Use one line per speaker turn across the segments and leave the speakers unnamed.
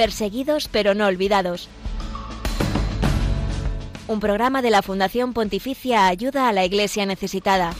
Perseguidos pero no olvidados. Un programa de la Fundación Pontificia Ayuda a la Iglesia Necesitada.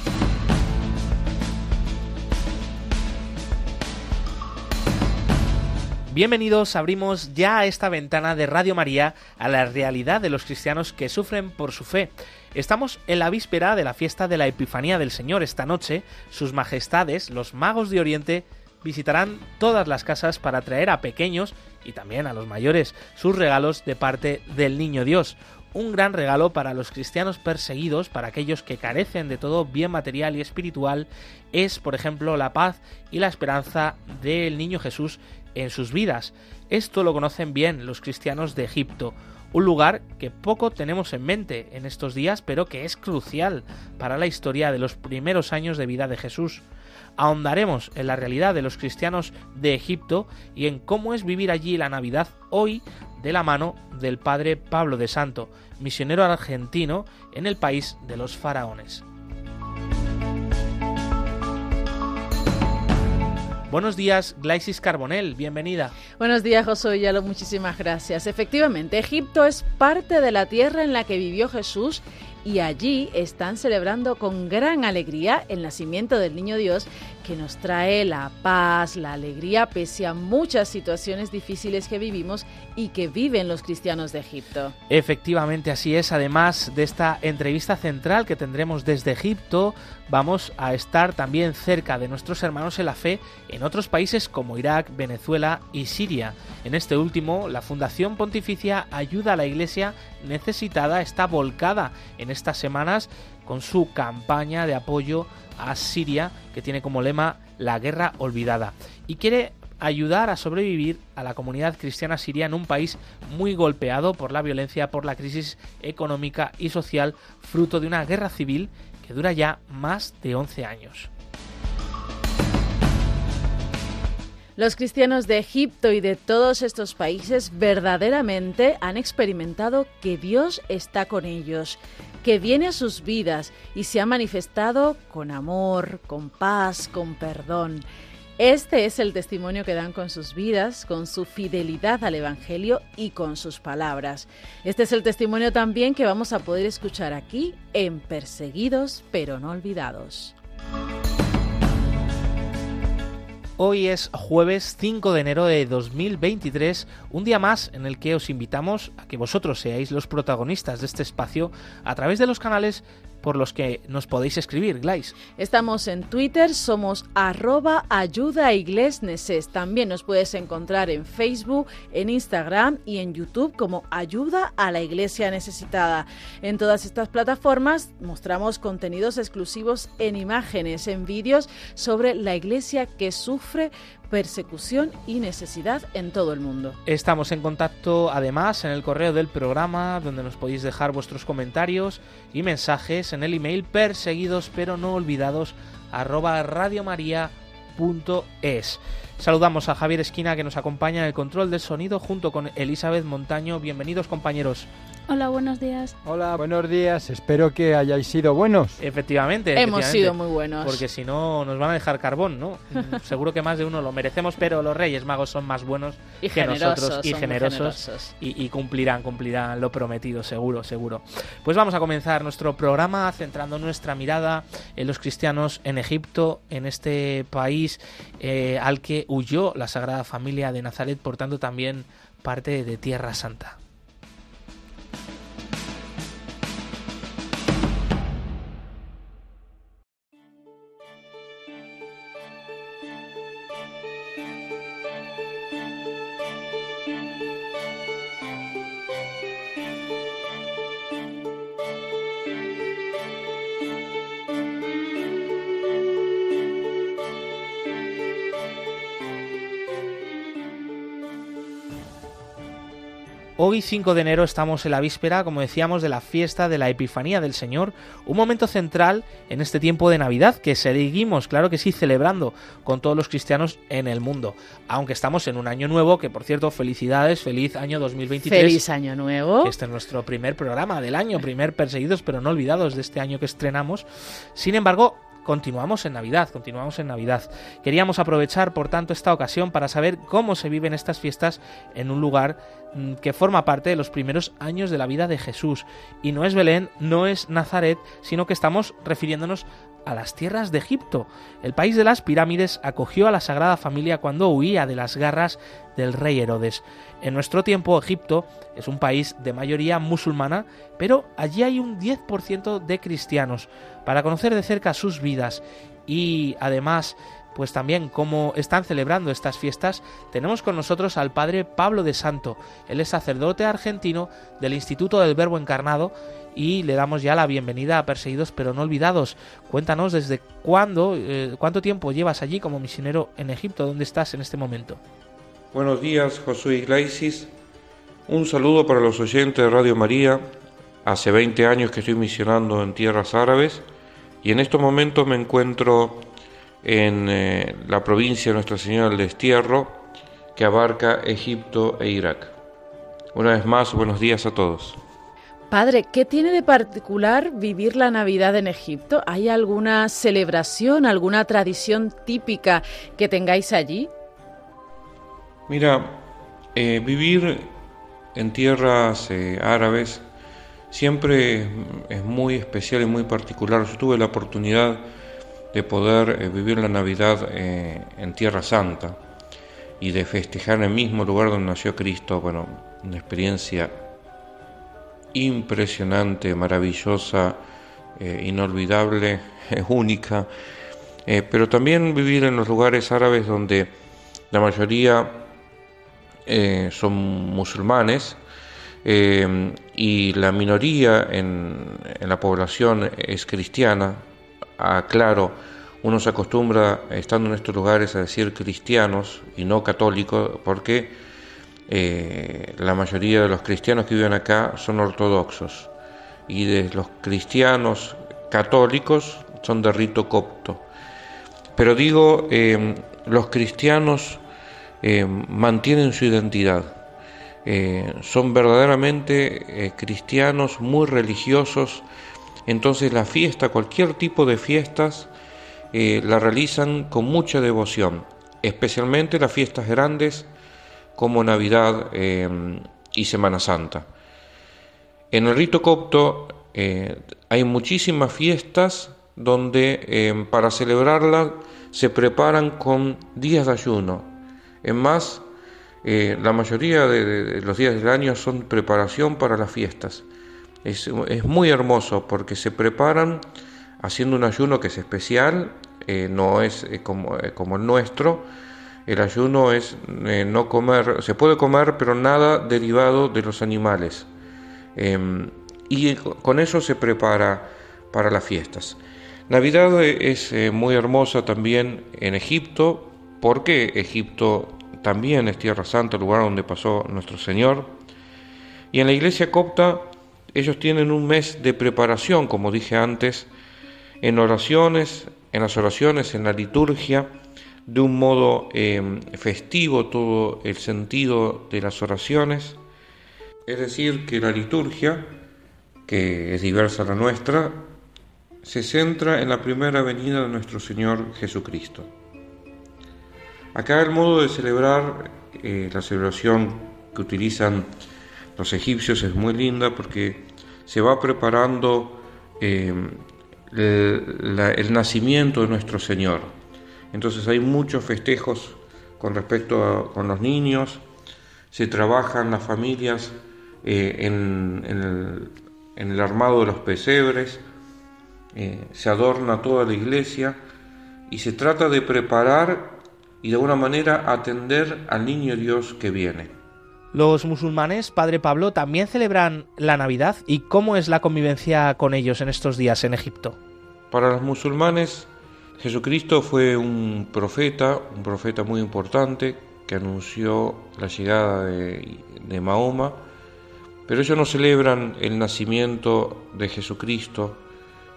Bienvenidos, abrimos ya esta ventana de Radio María a la realidad de los cristianos que sufren por su fe. Estamos en la víspera de la fiesta de la Epifanía del Señor. Esta noche, sus majestades, los magos de Oriente, visitarán todas las casas para traer a pequeños y también a los mayores sus regalos de parte del Niño Dios. Un gran regalo para los cristianos perseguidos, para aquellos que carecen de todo bien material y espiritual, es, por ejemplo, la paz y la esperanza del Niño Jesús en sus vidas. Esto lo conocen bien los cristianos de Egipto, un lugar que poco tenemos en mente en estos días, pero que es crucial para la historia de los primeros años de vida de Jesús. Ahondaremos en la realidad de los cristianos de Egipto y en cómo es vivir allí la Navidad hoy de la mano del padre Pablo de Santo, misionero argentino en el país de los faraones. Buenos días, Glaisis Carbonell, bienvenida.
Buenos días, José Yalo, muchísimas gracias. Efectivamente, Egipto es parte de la tierra en la que vivió Jesús y allí están celebrando con gran alegría el nacimiento del Niño Dios que nos trae la paz, la alegría pese a muchas situaciones difíciles que vivimos y que viven los cristianos de Egipto.
Efectivamente, así es. Además de esta entrevista central que tendremos desde Egipto, vamos a estar también cerca de nuestros hermanos en la fe en otros países como Irak, Venezuela y Siria. En este último, la Fundación Pontificia Ayuda a la Iglesia Necesitada está volcada en estas semanas con su campaña de apoyo a Siria, que tiene como lema la guerra olvidada, y quiere ayudar a sobrevivir a la comunidad cristiana siria en un país muy golpeado por la violencia, por la crisis económica y social, fruto de una guerra civil que dura ya más de 11 años.
Los cristianos de Egipto y de todos estos países verdaderamente han experimentado que Dios está con ellos que viene a sus vidas y se ha manifestado con amor, con paz, con perdón. Este es el testimonio que dan con sus vidas, con su fidelidad al Evangelio y con sus palabras. Este es el testimonio también que vamos a poder escuchar aquí en Perseguidos pero no olvidados.
Hoy es jueves 5 de enero de 2023, un día más en el que os invitamos a que vosotros seáis los protagonistas de este espacio a través de los canales por los que nos podéis escribir, Glais.
Estamos en Twitter, somos arroba ayuda También nos puedes encontrar en Facebook, en Instagram y en YouTube como Ayuda a la Iglesia Necesitada. En todas estas plataformas mostramos contenidos exclusivos en imágenes, en vídeos sobre la iglesia que sufre persecución y necesidad en todo el mundo.
Estamos en contacto además en el correo del programa donde nos podéis dejar vuestros comentarios y mensajes en el email perseguidos pero no olvidados. Saludamos a Javier Esquina que nos acompaña en el control del sonido junto con Elizabeth Montaño. Bienvenidos compañeros.
Hola, buenos días.
Hola, buenos días. Espero que hayáis sido buenos.
Efectivamente.
Hemos sido muy buenos.
Porque si no, nos van a dejar carbón, ¿no? Seguro que más de uno lo merecemos, pero los Reyes Magos son más buenos
y
que nosotros y
generosos.
Y, y, cumplirán, cumplirán lo prometido, seguro, seguro. Pues vamos a comenzar nuestro programa centrando nuestra mirada en los cristianos en Egipto, en este país eh, al que huyó la Sagrada Familia de Nazaret, portando también parte de Tierra Santa. Hoy 5 de enero estamos en la víspera, como decíamos, de la fiesta de la Epifanía del Señor, un momento central en este tiempo de Navidad que seguimos, claro que sí, celebrando con todos los cristianos en el mundo. Aunque estamos en un año nuevo, que por cierto, felicidades, feliz año 2023.
Feliz año nuevo.
Este es nuestro primer programa del año, primer Perseguidos pero no olvidados de este año que estrenamos. Sin embargo, continuamos en Navidad, continuamos en Navidad. Queríamos aprovechar, por tanto, esta ocasión para saber cómo se viven estas fiestas en un lugar mm, que forma parte de los primeros años de la vida de Jesús. Y no es Belén, no es Nazaret, sino que estamos refiriéndonos a las tierras de Egipto. El país de las pirámides acogió a la Sagrada Familia cuando huía de las garras del rey Herodes. En nuestro tiempo, Egipto es un país de mayoría musulmana, pero allí hay un 10% de cristianos. Para conocer de cerca sus vidas y además pues también cómo están celebrando estas fiestas, tenemos con nosotros al padre Pablo de Santo. Él es sacerdote argentino del Instituto del Verbo Encarnado y le damos ya la bienvenida a Perseguidos pero no olvidados. Cuéntanos desde cuándo, eh, cuánto tiempo llevas allí como misionero en Egipto, dónde estás en este momento.
Buenos días, Josué Iglesias. Un saludo para los oyentes de Radio María. Hace 20 años que estoy misionando en tierras árabes y en estos momentos me encuentro en eh, la provincia de Nuestra Señora del Destierro, que abarca Egipto e Irak. Una vez más, buenos días a todos.
Padre, ¿qué tiene de particular vivir la Navidad en Egipto? ¿Hay alguna celebración, alguna tradición típica que tengáis allí?
Mira, eh, vivir en tierras eh, árabes siempre es muy especial y muy particular. Yo tuve la oportunidad de poder eh, vivir la Navidad en Tierra Santa y de festejar en el mismo lugar donde nació Cristo. Bueno, una experiencia impresionante, maravillosa, inolvidable, única. pero también vivir en los lugares árabes donde la mayoría eh, son musulmanes eh, y la minoría en, la población es cristiana. Aclaro, uno se acostumbra, estando en estos lugares, a decir cristianos y no católicos, porque eh, la mayoría de los cristianos que viven acá son ortodoxos y de los cristianos católicos son de rito copto. Pero digo, los cristianos eh, mantienen su identidad. Eh, son verdaderamente eh, cristianos, muy religiosos. Entonces la fiesta, cualquier tipo de fiestas, la realizan con mucha devoción, especialmente las fiestas grandes como Navidad y Semana Santa. En el rito copto hay muchísimas fiestas donde para celebrarlas se preparan con días de ayuno, es más, eh, la mayoría de, los días del año son preparación para las fiestas. Es, muy hermoso porque se preparan haciendo un ayuno que es especial, eh, no es eh, como, como, el nuestro. El ayuno es no comer, se puede comer, pero nada derivado de los animales. Em, y con eso se prepara para las fiestas. Navidad es muy hermosa también en Egipto, porque Egipto también es Tierra Santa, el lugar donde pasó nuestro Señor. Y en la iglesia copta ellos tienen un mes de preparación, como dije antes, en oraciones, en las oraciones, en la liturgia, de un modo em, festivo todo el sentido de las oraciones. Es decir, que la liturgia, que es diversa a la nuestra, se centra en la primera venida de nuestro Señor Jesucristo. Acá el modo de celebrar, eh, la celebración que utilizan los egipcios es muy linda porque se va preparando eh, el, nacimiento de nuestro Señor. Entonces hay muchos festejos con respecto a con los niños, se trabajan las familias eh, en, el, armado de los pesebres, se adorna toda la iglesia y se trata de preparar y de alguna manera atender al niño Dios que viene.
Los musulmanes, Padre Pablo, también celebran la Navidad y cómo es la convivencia con ellos en estos días en Egipto.
Para los musulmanes, Jesucristo fue un profeta, un profeta muy importante que anunció la llegada de, Mahoma, pero ellos no celebran el nacimiento de Jesucristo,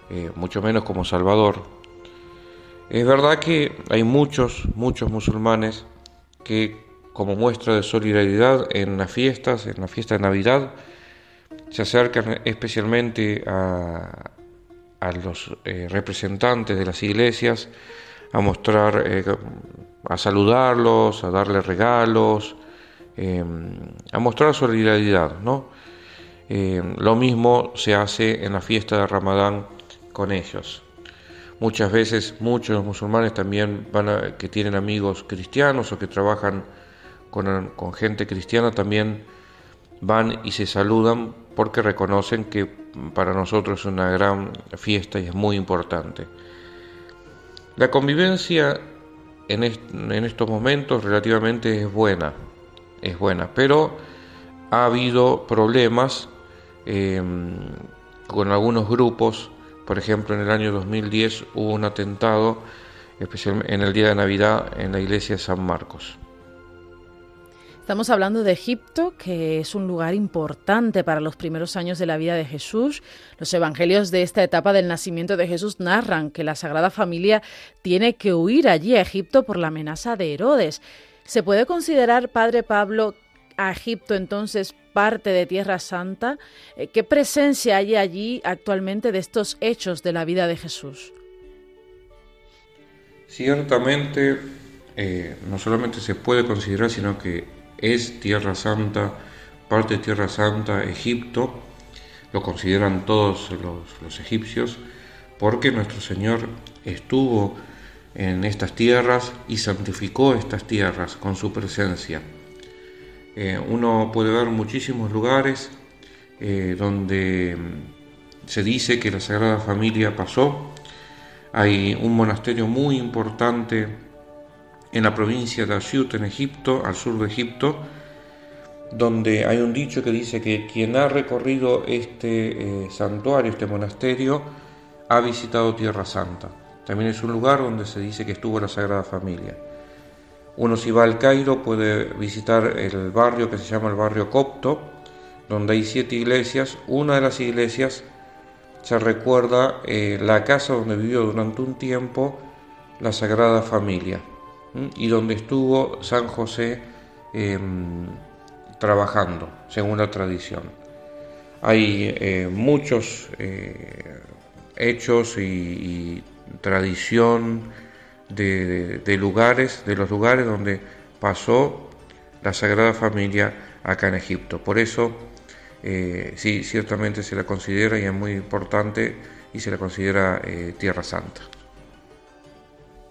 eh, mucho menos como Salvador, es verdad que hay muchos, muchos musulmanes que como muestra de solidaridad en las fiestas, en la fiesta de Navidad, se acercan especialmente a, a los eh, representantes de las iglesias a mostrar, eh, a saludarlos, a darles regalos, a mostrar solidaridad, ¿no? lo mismo se hace en la fiesta de Ramadán con ellos. Muchas veces muchos musulmanes también van a, que tienen amigos cristianos o que trabajan con gente cristiana también van y se saludan porque reconocen que para nosotros es una gran fiesta y es muy importante. La convivencia en, estos momentos relativamente es buena, es buena, pero ha habido problemas em, con algunos grupos, por ejemplo en el año 2010 hubo un atentado, especialmente en el día de Navidad en la iglesia de San Marcos.
Estamos hablando de Egipto, que es un lugar importante para los primeros años de la vida de Jesús. Los evangelios de esta etapa del nacimiento de Jesús narran que la Sagrada Familia tiene que huir allí a Egipto por la amenaza de Herodes. ¿Se puede considerar, Padre Pablo, a Egipto entonces parte de Tierra Santa? Eh, ¿Qué presencia hay allí actualmente de estos hechos de la vida de Jesús?
Ciertamente, eh, no solamente se puede considerar, sino que es Tierra Santa, parte de Tierra Santa, Egipto, lo consideran todos los, egipcios, porque nuestro Señor estuvo en estas tierras y santificó estas tierras con su presencia. Eh, uno puede ver muchísimos lugares eh, donde se dice que la Sagrada Familia pasó. Hay un monasterio muy importante en la provincia de Asiut, en Egipto, al sur de Egipto, donde hay un dicho que dice que quien ha recorrido este eh, santuario, este monasterio, ha visitado Tierra Santa. También es un lugar donde se dice que estuvo la Sagrada Familia. Uno si va al Cairo puede visitar el barrio que se llama el barrio Copto, donde hay siete iglesias. Una de las iglesias se recuerda eh, la casa donde vivió durante un tiempo la Sagrada Familia y donde estuvo San José em, trabajando, según la tradición. Hay eh, muchos eh, hechos y, tradición de, lugares, de los lugares donde pasó la Sagrada Familia acá en Egipto. Por eso, eh, sí, ciertamente se la considera y es muy importante y se la considera Tierra Santa.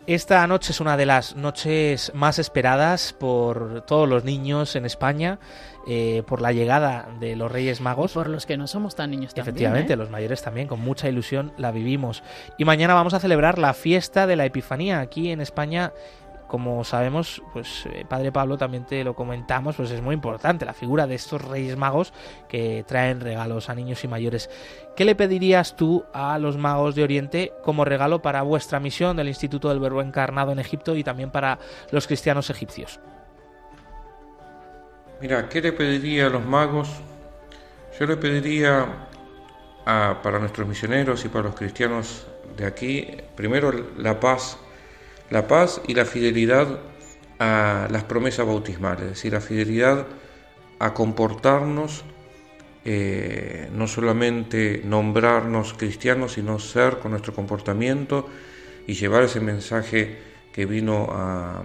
Esta noche es una de las noches más esperadas por todos los niños en España, eh, por la llegada de los Reyes Magos.
por los que no somos tan niños también.
Efectivamente,
¿eh?
los mayores también, con mucha ilusión la vivimos. Y mañana vamos a celebrar la fiesta de la Epifanía aquí en España como sabemos, pues eh, Padre Pablo también te lo comentamos, pues es muy importante la figura de estos Reyes Magos que traen regalos a niños y mayores. ¿Qué le pedirías tú a los magos de Oriente como regalo para vuestra misión del Instituto del Verbo Encarnado en Egipto y también para los cristianos egipcios?
Mira, ¿qué le pediría a los magos? Yo le pediría para nuestros misioneros y para los cristianos de aquí, primero la paz la paz y la fidelidad a las promesas bautismales, es decir, la fidelidad a comportarnos, eh, no solamente nombrarnos cristianos, sino ser con nuestro comportamiento y llevar ese mensaje que, vino a,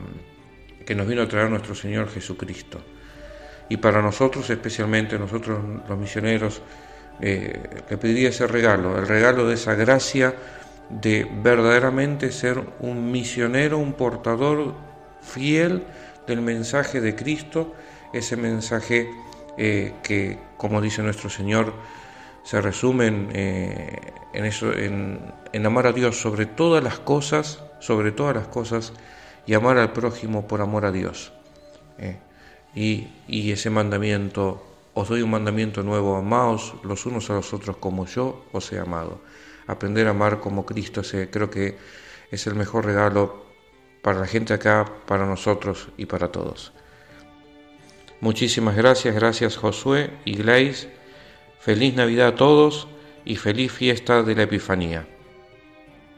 que nos vino a traer nuestro Señor Jesucristo. Y para nosotros, especialmente nosotros los misioneros, eh, le pediría ese regalo, el regalo de esa gracia de verdaderamente ser un misionero, un portador fiel del mensaje de Cristo, ese mensaje eh, que, como dice nuestro Señor, se resume en, eh, eso, en, amar a Dios sobre todas las cosas, sobre todas las cosas, y amar al prójimo por amor a Dios. Eh. y, y, ese mandamiento, os doy un mandamiento nuevo, amaos los unos a los otros como yo os he amado aprender a amar como Cristo. creo que es el mejor regalo para la gente acá, para nosotros y para todos. Muchísimas gracias, gracias Josué y. Feliz Navidad a todos y feliz fiesta de la Epifanía.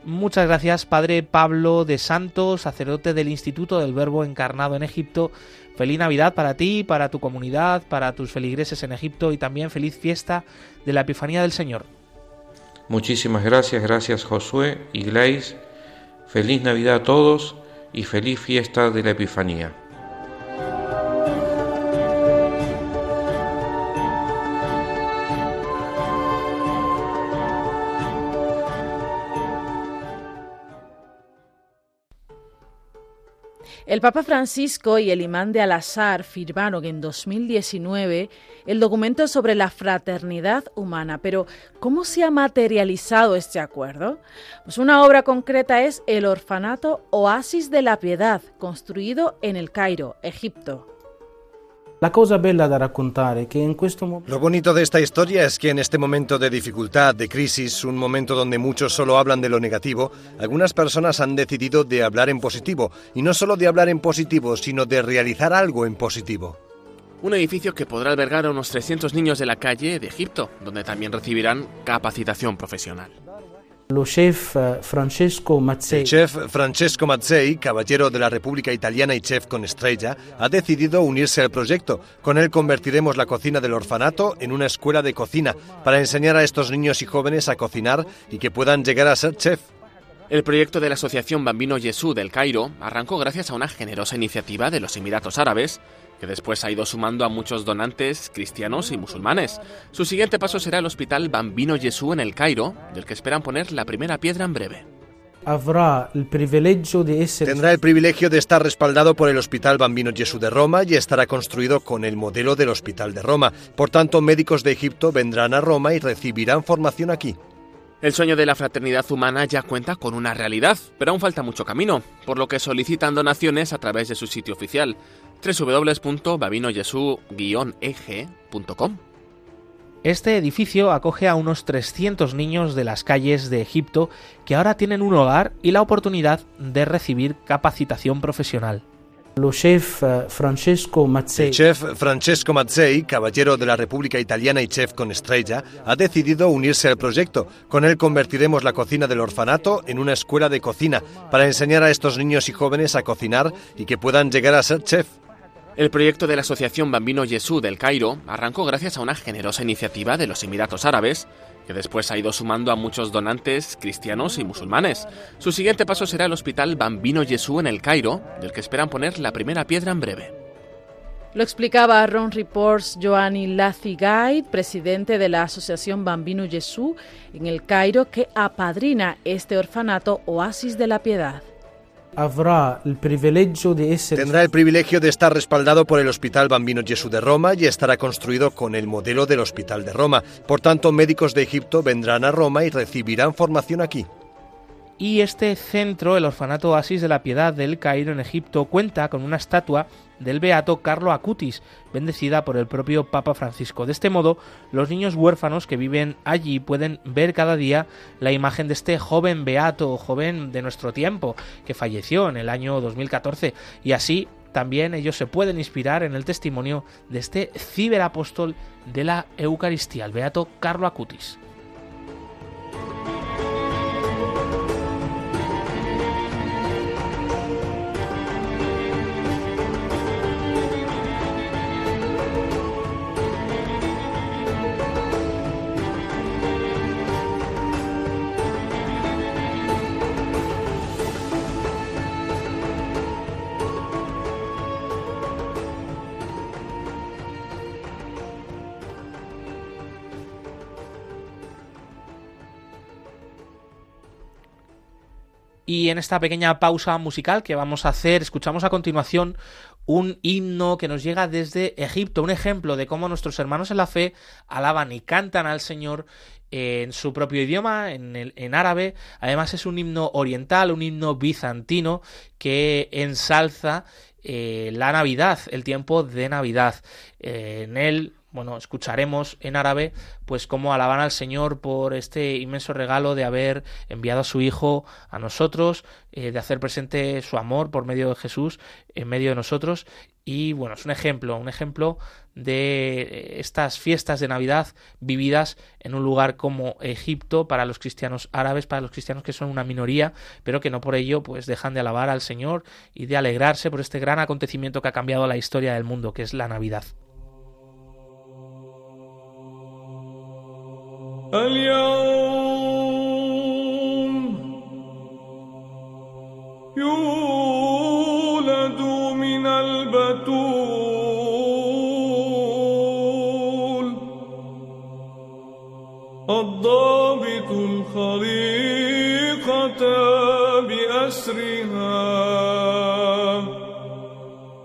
Muchas gracias, Padre Pablo de Santos, sacerdote del Instituto del Verbo Encarnado en Egipto. Feliz Navidad para ti, para tu comunidad, para tus feligreses en Egipto y también feliz fiesta de la Epifanía del Señor.
Muchísimas gracias, gracias Josué y Gleis. Feliz Navidad a todos y feliz fiesta de la Epifanía.
El Papa Francisco y el imán de Al-Azhar firmaron en 2019 el documento sobre la fraternidad humana. Pero, ¿cómo se ha materializado este acuerdo? Pues una obra concreta es el orfanato Oasis de la Piedad, construido en el Cairo, Egipto.
La cosa bella da raccontare que en questo momento...
Lo bonito de esta historia es que en este momento de dificultad, de crisis, un momento donde muchos solo hablan de lo negativo, algunas personas han decidido de hablar en positivo, y no solo de hablar en positivo, sino de realizar algo en positivo.
Un edificio que podrá albergar a unos 300 niños de la calle de Egipto, donde también recibirán capacitación profesional.
El chef Francesco Mazzei, caballero de la República Italiana y chef con estrella, ha decidido unirse al proyecto. Con él convertiremos la cocina del orfanato en una escuela de cocina para enseñar a estos niños y jóvenes a cocinar y que puedan llegar a ser chef.
El proyecto de la Asociación Bambino Jesús del Cairo arrancó gracias a una generosa iniciativa de los Emiratos Árabes que después ha ido sumando a muchos donantes cristianos y musulmanes. Su siguiente paso será el Hospital Bambino Jesús en el Cairo, del que esperan poner la primera piedra en breve.
Tendrá el privilegio de estar respaldado por el Hospital Bambino Jesús de Roma y estará construido con el modelo del Hospital de Roma. Por tanto, médicos de Egipto vendrán a Roma y recibirán formación aquí.
El sueño de la fraternidad humana ya cuenta con una realidad, pero aún falta mucho camino, por lo que solicitan donaciones a través de su sitio oficial www.babinoyesu-eg.com.
Este edificio acoge a unos 300 niños de las calles de Egipto que ahora tienen un hogar y la oportunidad de recibir capacitación profesional.
Lo chef eh, Francesco Mazzei.
El chef Francesco Mazzei, caballero de la República Italiana y chef con estrella, ha decidido unirse al proyecto. Con él convertiremos la cocina del orfanato en una escuela de cocina para enseñar a estos niños y jóvenes a cocinar y que puedan llegar a ser chef.
El proyecto de la Asociación Bambino Jesús del Cairo arrancó gracias a una generosa iniciativa de los Emiratos Árabes, que después ha ido sumando a muchos donantes cristianos y musulmanes. Su siguiente paso será el Hospital Bambino Jesús en el Cairo, del que esperan poner la primera piedra en breve.
Lo explicaba Ron Reports Joanny Lathigay, presidente de la Asociación Bambino Jesús en el Cairo, que apadrina este orfanato Oasis de la Piedad.
Tendrá el privilegio
de estar respaldado por el Hospital Bambino Jesús de Roma y estará construido con el modelo del Hospital de Roma. Por tanto, médicos de Egipto vendrán a Roma y recibirán formación aquí.
Y este centro, el Orfanato Oasis de la Piedad del Cairo en Egipto, cuenta con una estatua del beato Carlo Acutis, bendecida por el propio Papa Francisco. De este modo, los niños huérfanos que viven allí pueden ver cada día la imagen de este joven beato, joven de nuestro tiempo, que falleció en el año 2014, y así también ellos se pueden inspirar en el testimonio de este ciberapóstol de la Eucaristía, el beato Carlo Acutis. Y en esta pequeña pausa musical que vamos a hacer, escuchamos a continuación un himno que nos llega desde Egipto, un ejemplo de cómo nuestros hermanos en la fe alaban y cantan al Señor en su propio idioma, en, el, en árabe. Además es un himno oriental, un himno bizantino que ensalza eh, la Navidad, el tiempo de Navidad. Eh, en él bueno, escucharemos en árabe, pues cómo alaban al Señor por este inmenso regalo de haber enviado a su Hijo a nosotros, eh, de hacer presente su amor por medio de Jesús en medio de nosotros. Y bueno, es un ejemplo, un ejemplo de estas fiestas de Navidad vividas en un lugar como Egipto para los cristianos árabes, para los cristianos que son una minoría, pero que no por ello pues dejan de alabar al Señor y de alegrarse por este gran acontecimiento que ha cambiado la historia del mundo, que es la Navidad. اليوم
يولد من البتول الضابط الخليقة بأسرها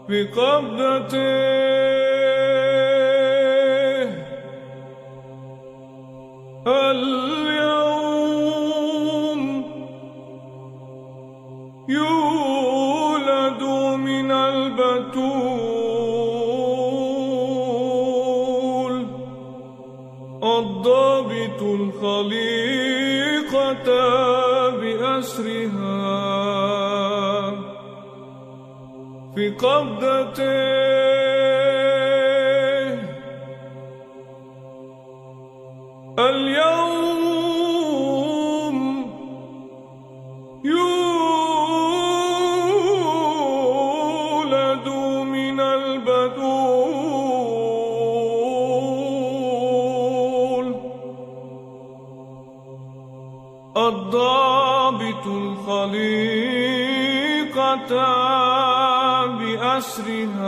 بقبضة اليوم يولد من البتول الضابط الخليقة بأسرها في قبضته بأسرها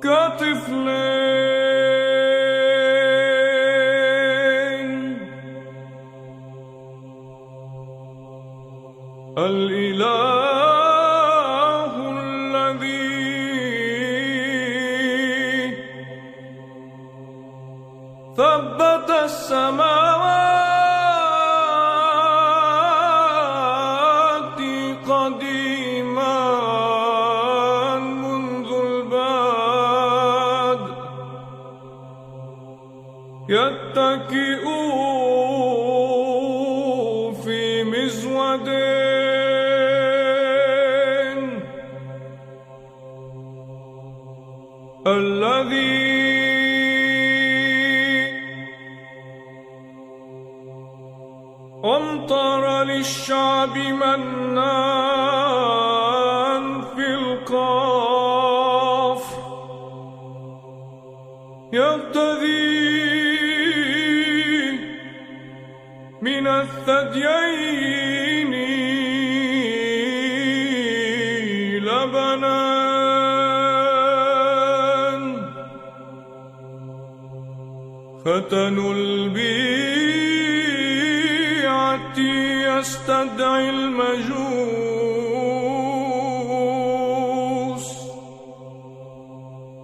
أمطر يستدعي المجوس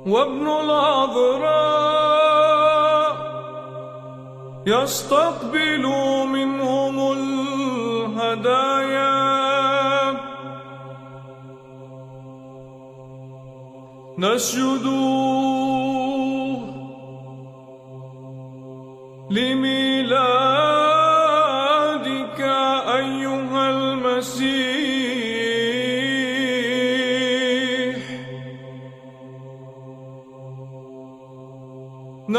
وابن العذراء يستقبل منهم الهدايا. نسجد لميلاد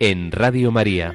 en Radio María.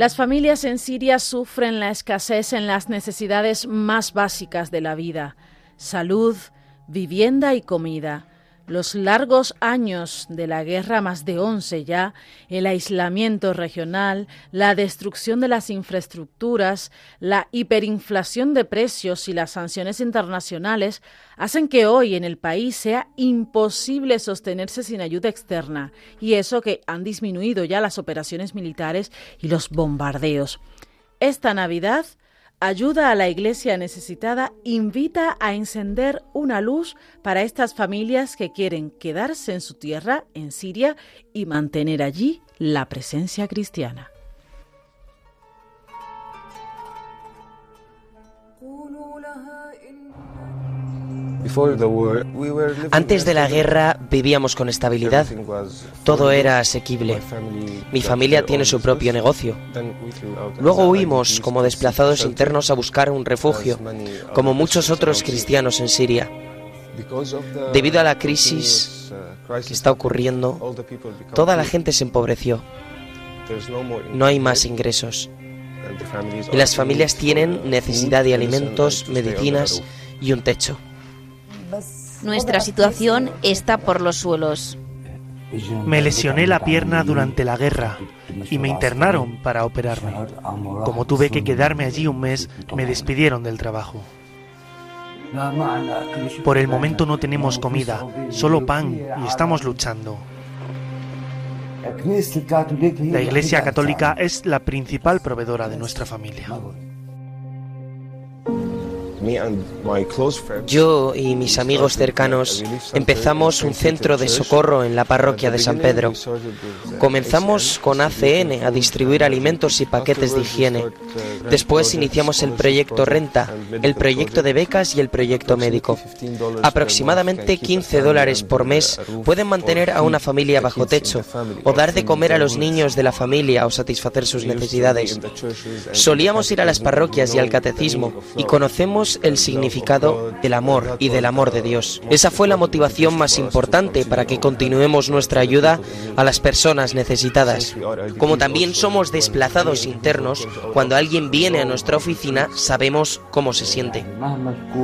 Las familias en Siria sufren la escasez en las necesidades más básicas de la vida, salud, vivienda y comida. Los largos años de la guerra, más de 11 ya, el aislamiento regional, la destrucción de las infraestructuras, la hiperinflación de precios y las sanciones internacionales hacen que hoy en el país sea imposible sostenerse sin ayuda externa, y eso que han disminuido ya las operaciones militares y los bombardeos. Esta Navidad, ayuda a la iglesia necesitada invita a encender una luz para estas familias que quieren quedarse en su tierra, en Siria, y mantener allí la presencia cristiana.
Antes de la guerra vivíamos con estabilidad. Todo era asequible. Mi familia tiene su propio negocio. Luego huimos como desplazados internos a buscar un refugio, como muchos otros cristianos en Siria. Debido a la crisis que está ocurriendo, toda la gente se empobreció. No hay más ingresos. Y las familias tienen necesidad de alimentos, medicinas y un techo.
Nuestra situación está por los suelos.
Me lesioné la pierna durante la guerra y me internaron para operarme. Como tuve que quedarme allí un mes, me despidieron del trabajo. Por el momento no tenemos comida, solo pan y estamos luchando. La Iglesia Católica es la principal proveedora de nuestra familia.
Yo y mis amigos cercanos empezamos un centro de socorro en la parroquia de San Pedro. Comenzamos con ACN a distribuir alimentos y paquetes de higiene. Después iniciamos el proyecto Renta, el proyecto de becas y el proyecto médico. Aproximadamente 15 dólares por mes pueden mantener a una familia bajo techo o dar de comer a los niños de la familia o satisfacer sus necesidades. Solíamos ir a las parroquias y al catecismo y conocemos el significado del amor y del amor de Dios. Esa fue la motivación más importante para que continuemos nuestra ayuda a las personas necesitadas. Como también somos desplazados internos, cuando alguien viene a nuestra oficina sabemos cómo se siente.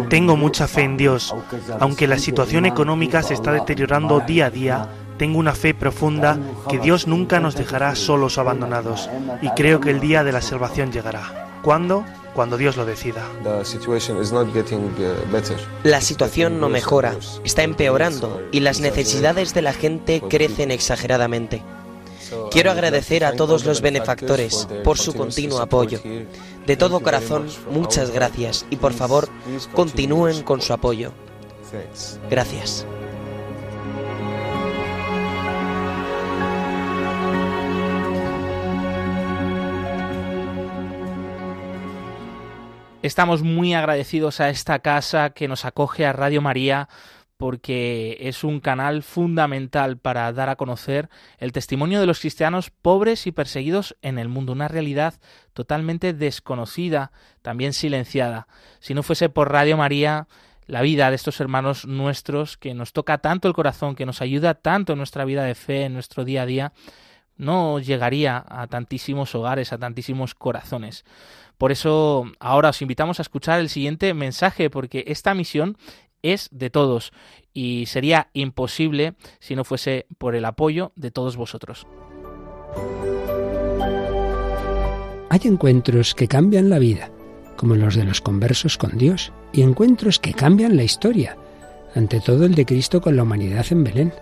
Tengo mucha fe en Dios. Aunque la situación económica se está deteriorando día a día, tengo una fe profunda que Dios nunca nos dejará solos o abandonados y creo que el día de la salvación llegará. ¿Cuándo? cuando Dios lo decida.
Uh, la situación no mejora, está empeorando y las necesidades de la gente crecen exageradamente. Quiero agradecer a todos los benefactores por su continuo apoyo. De todo corazón, muchas gracias y por favor, continúen con su apoyo. Gracias.
Estamos muy agradecidos a esta casa que nos acoge a Radio María porque es un canal fundamental para dar a conocer el testimonio de los cristianos pobres y perseguidos en el mundo, una realidad totalmente desconocida, también silenciada. Si no fuese por Radio María, la vida de estos hermanos nuestros, que nos toca tanto el corazón, que nos ayuda tanto en nuestra vida de fe, en nuestro día a día, no llegaría a tantísimos hogares, a tantísimos corazones. Por eso ahora os invitamos a escuchar el siguiente mensaje, porque esta misión es de todos y sería imposible si no fuese por el apoyo de todos vosotros.
Hay encuentros que cambian la vida, como los de los conversos con Dios, y encuentros que cambian la historia, ante todo el de Cristo con la humanidad en Belén.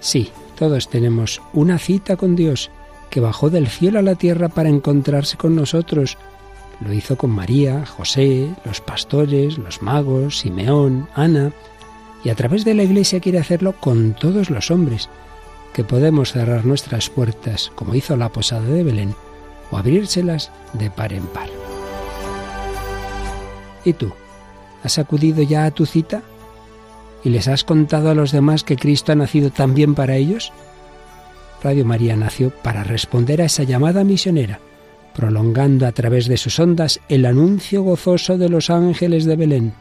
Sí, todos tenemos una cita con Dios, que bajó del cielo a la tierra para encontrarse con nosotros, lo hizo con María, José, los pastores, los magos, Simeón, Ana. Y a través de la Iglesia quiere hacerlo con todos los hombres, que podemos cerrar nuestras puertas, como hizo la posada de Belén, o abrírselas de par en par. ¿Y tú? ¿Has acudido ya a tu cita? ¿Y les has contado a los demás que Cristo ha nacido también para ellos? Radio María nació para responder a esa llamada misionera, prolongando a través de sus ondas el anuncio gozoso de los ángeles de Belén.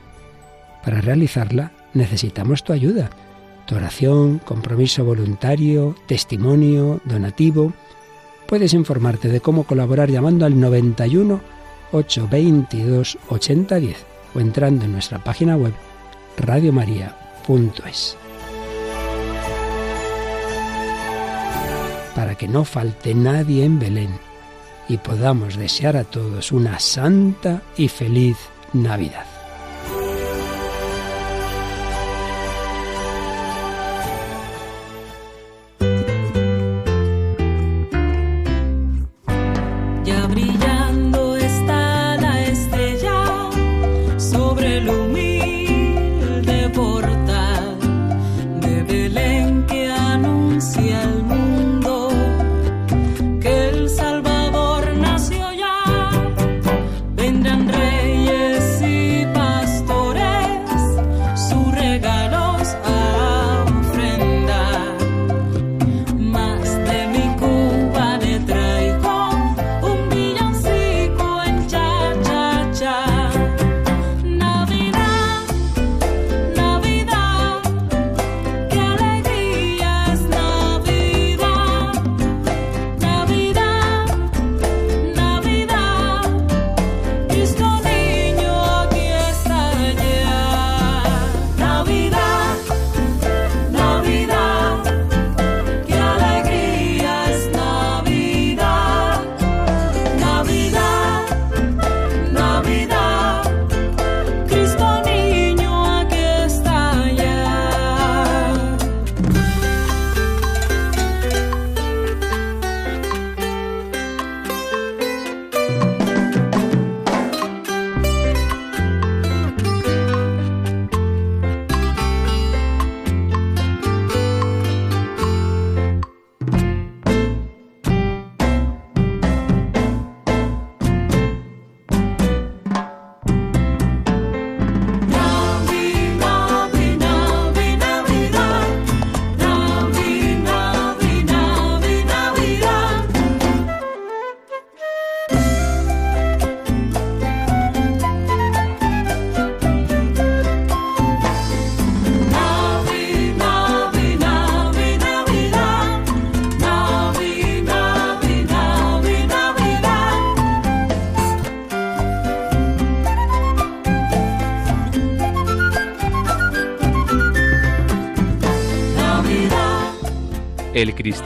Para realizarla necesitamos tu ayuda, tu oración, compromiso voluntario, testimonio, donativo. Puedes informarte de cómo colaborar llamando al 91 822 8010 o entrando en nuestra página web radiomaria.es. Para que no falte nadie en Belén y podamos desear a todos una santa y feliz Navidad.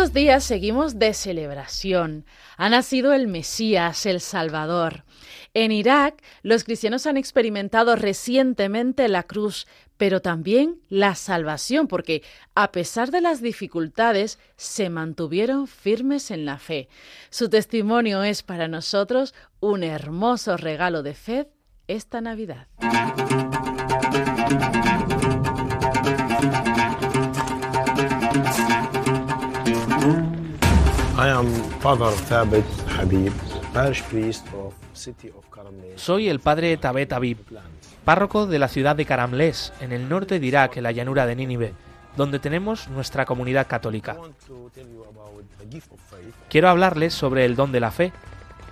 Estos días seguimos de celebración. Ha nacido el Mesías, el Salvador. En Irak, los cristianos han experimentado recientemente la cruz, pero también la salvación, porque a pesar de las dificultades, se mantuvieron firmes en la fe. Su testimonio es para nosotros un hermoso regalo de fe esta Navidad.
Soy el padre Tabet Habib, párroco de la ciudad de Karamles, en el norte de Irak, en la llanura de Nínive, donde tenemos nuestra comunidad católica. Quiero hablarles sobre el don de la fe,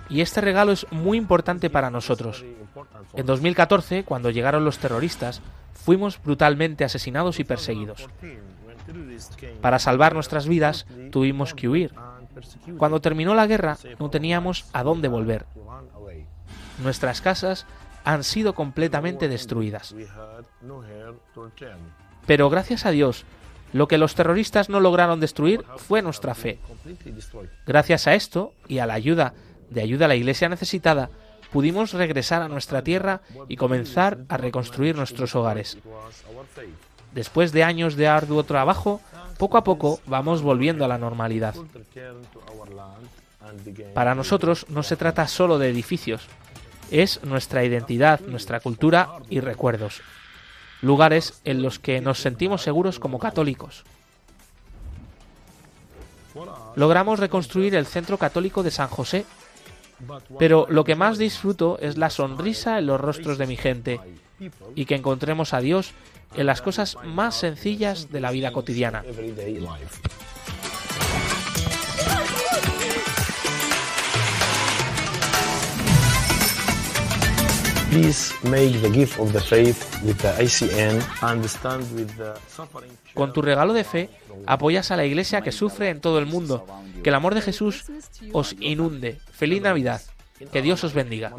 y este regalo es muy importante para nosotros. En 2014, cuando llegaron los terroristas, fuimos brutalmente asesinados y perseguidos. Para salvar nuestras vidas tuvimos que huir, Cuando terminó la guerra no teníamos a dónde volver. Nuestras casas han sido completamente destruidas. Pero gracias a Dios, lo que los terroristas no lograron destruir fue nuestra fe. Gracias a esto y a la ayuda de ayuda a la iglesia necesitada, pudimos regresar a nuestra tierra y comenzar a reconstruir nuestros hogares. Después de años de arduo trabajo, poco a poco vamos volviendo a la normalidad. Para nosotros no se trata solo de edificios, es nuestra identidad, nuestra cultura y recuerdos. Lugares en los que nos sentimos seguros como católicos. Logramos reconstruir el centro católico de San José, pero lo que más disfruto es la sonrisa en los rostros de mi gente y que encontremos a Dios en las cosas más sencillas de la vida cotidiana. Con tu regalo de fe apoyas a la iglesia que sufre en todo el mundo. Que el amor de Jesús os inunde. Feliz Navidad. Que Dios os bendiga.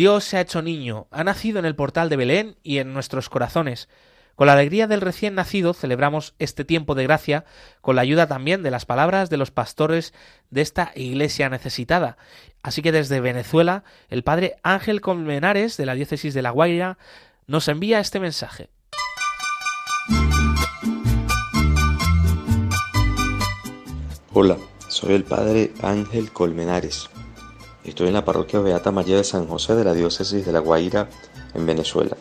Dios se ha hecho niño, ha nacido en el portal de Belén y en nuestros corazones. Con la alegría del recién nacido celebramos este tiempo de gracia, con la ayuda también de las palabras de los pastores de esta iglesia necesitada. Así que desde Venezuela, el padre Ángel Colmenares, de la diócesis de La Guaira, nos envía este mensaje.
Hola, soy el padre Ángel Colmenares Estoy en la parroquia Beata María de San José de la diócesis de La Guaira, en Venezuela.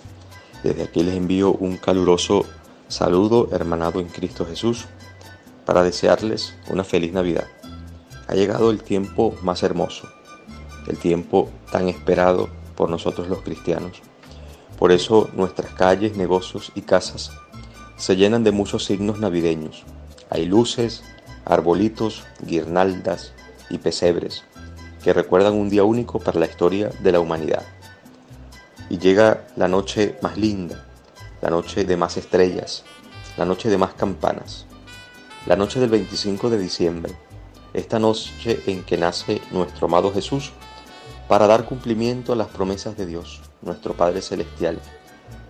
Desde aquí les envío un caluroso saludo hermanado en Cristo Jesús para desearles una feliz Navidad. Ha llegado el tiempo más hermoso, el tiempo tan esperado por nosotros los cristianos. Por eso nuestras calles, negocios y casas se llenan de muchos signos navideños. Hay luces, arbolitos, guirnaldas y pesebres que recuerdan un día único para la historia de la humanidad. Y llega la noche más linda, la noche de más estrellas, la noche de más campanas, la noche del 25 de diciembre, esta noche en que nace nuestro amado Jesús para dar cumplimiento a las promesas de Dios, nuestro Padre Celestial,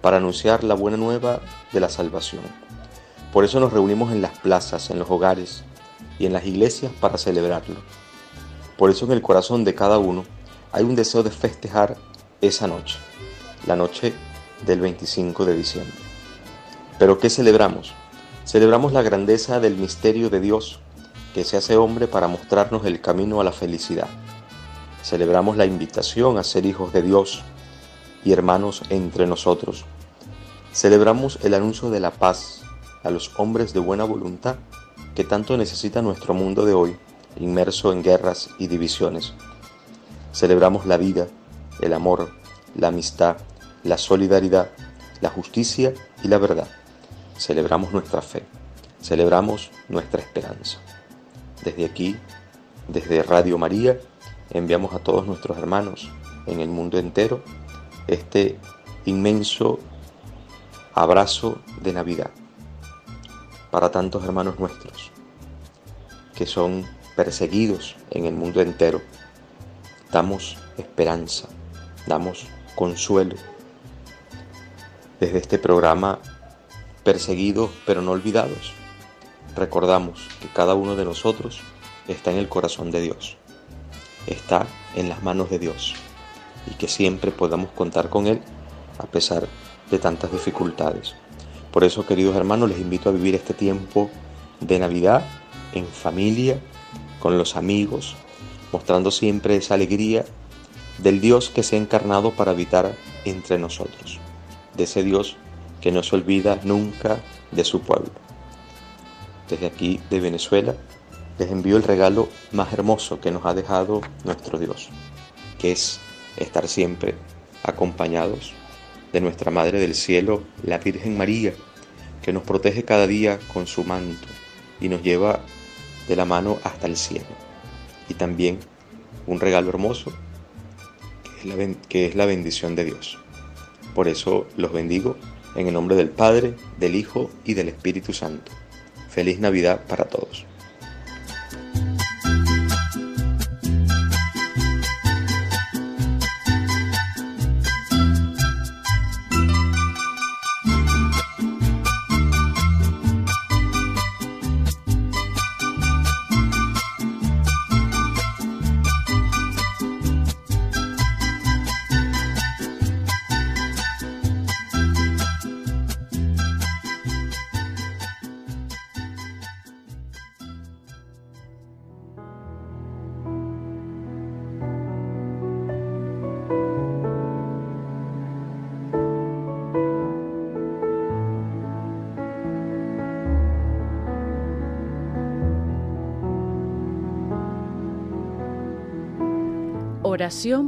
para anunciar la buena nueva de la salvación. Por eso nos reunimos en las plazas, en los hogares y en las iglesias para celebrarlo. Por eso en el corazón de cada uno hay un deseo de festejar esa noche, la noche del 25 de diciembre. Pero ¿qué celebramos? Celebramos la grandeza del misterio de Dios que se hace hombre para mostrarnos el camino a la felicidad. Celebramos la invitación a ser hijos de Dios y hermanos entre nosotros. Celebramos el anuncio de la paz a los hombres de buena voluntad que tanto necesita nuestro mundo de hoy inmerso en guerras y divisiones. Celebramos la vida, el amor, la amistad, la solidaridad, la justicia y la verdad. Celebramos nuestra fe, celebramos nuestra esperanza. Desde aquí, desde Radio María, enviamos a todos nuestros hermanos en el mundo entero este inmenso abrazo de Navidad para tantos hermanos nuestros que son perseguidos en el mundo entero. Damos esperanza, damos consuelo. Desde este programa, perseguidos pero no olvidados, recordamos que cada uno de nosotros está en el corazón de Dios, está en las manos de Dios y que siempre podamos contar con Él a pesar de tantas dificultades. Por eso, queridos hermanos, les invito a vivir este tiempo de Navidad en familia, con los amigos, mostrando siempre esa alegría del Dios que se ha encarnado para habitar entre nosotros, de ese Dios que no se olvida nunca de su pueblo. Desde aquí de Venezuela les envío el regalo más hermoso que nos ha dejado nuestro Dios, que es estar siempre acompañados de nuestra Madre del Cielo, la Virgen María, que nos protege cada día con su manto y nos lleva de la mano hasta el cielo. Y también un regalo hermoso que es la, que es la bendición de Dios. Por eso los bendigo en el nombre del Padre, del Hijo y del Espíritu Santo. Feliz Navidad para todos.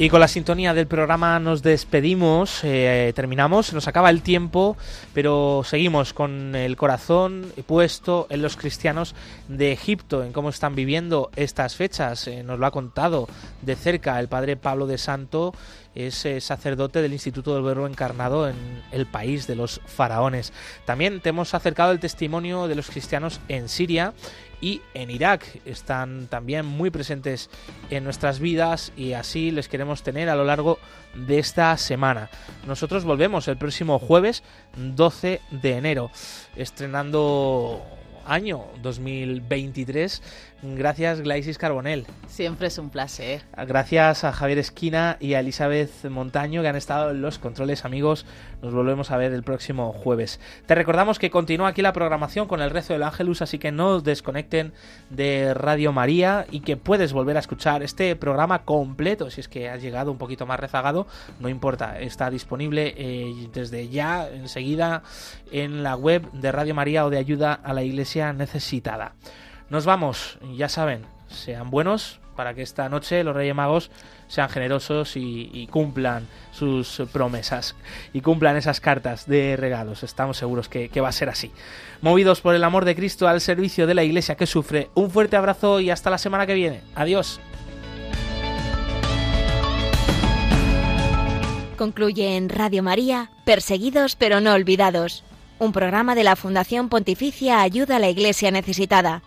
Y con la sintonía del programa nos despedimos, eh, terminamos, nos acaba el tiempo, pero seguimos con el corazón puesto en los cristianos de Egipto, en cómo están viviendo estas fechas. Eh, nos lo ha contado de cerca el padre Pablo de Santo, es sacerdote del Instituto del Verbo Encarnado en el país de los faraones. También te hemos acercado el testimonio de los cristianos en Siria y en Irak. Están también muy presentes en nuestras vidas y así les queremos tener a lo largo de esta semana. Nosotros volvemos el próximo jueves 12 de enero, estrenando año 2023 Gracias, Glaisis Carbonel.
Siempre es un placer.
Gracias a Javier Esquina y a Elizabeth Montaño que han estado en los controles, amigos. Nos volvemos a ver el próximo jueves. Te recordamos que continúa aquí la programación con el rezo del Ángelus, así que no os desconecten de Radio María y que puedes volver a escuchar este programa completo. Si es que has llegado un poquito más rezagado, no importa, está disponible eh, desde ya, enseguida, en la web de Radio María o de Ayuda a la Iglesia Necesitada. Nos vamos, ya saben, sean buenos para que esta noche los Reyes Magos sean generosos y, cumplan sus promesas y cumplan esas cartas de regalos. Estamos seguros que, que, va a ser así. Movidos por el amor de Cristo al servicio de la Iglesia que sufre, un fuerte abrazo y hasta la semana que viene. Adiós.
Concluye en Radio María, Perseguidos pero no olvidados, un programa de la Fundación Pontificia Ayuda a la Iglesia Necesitada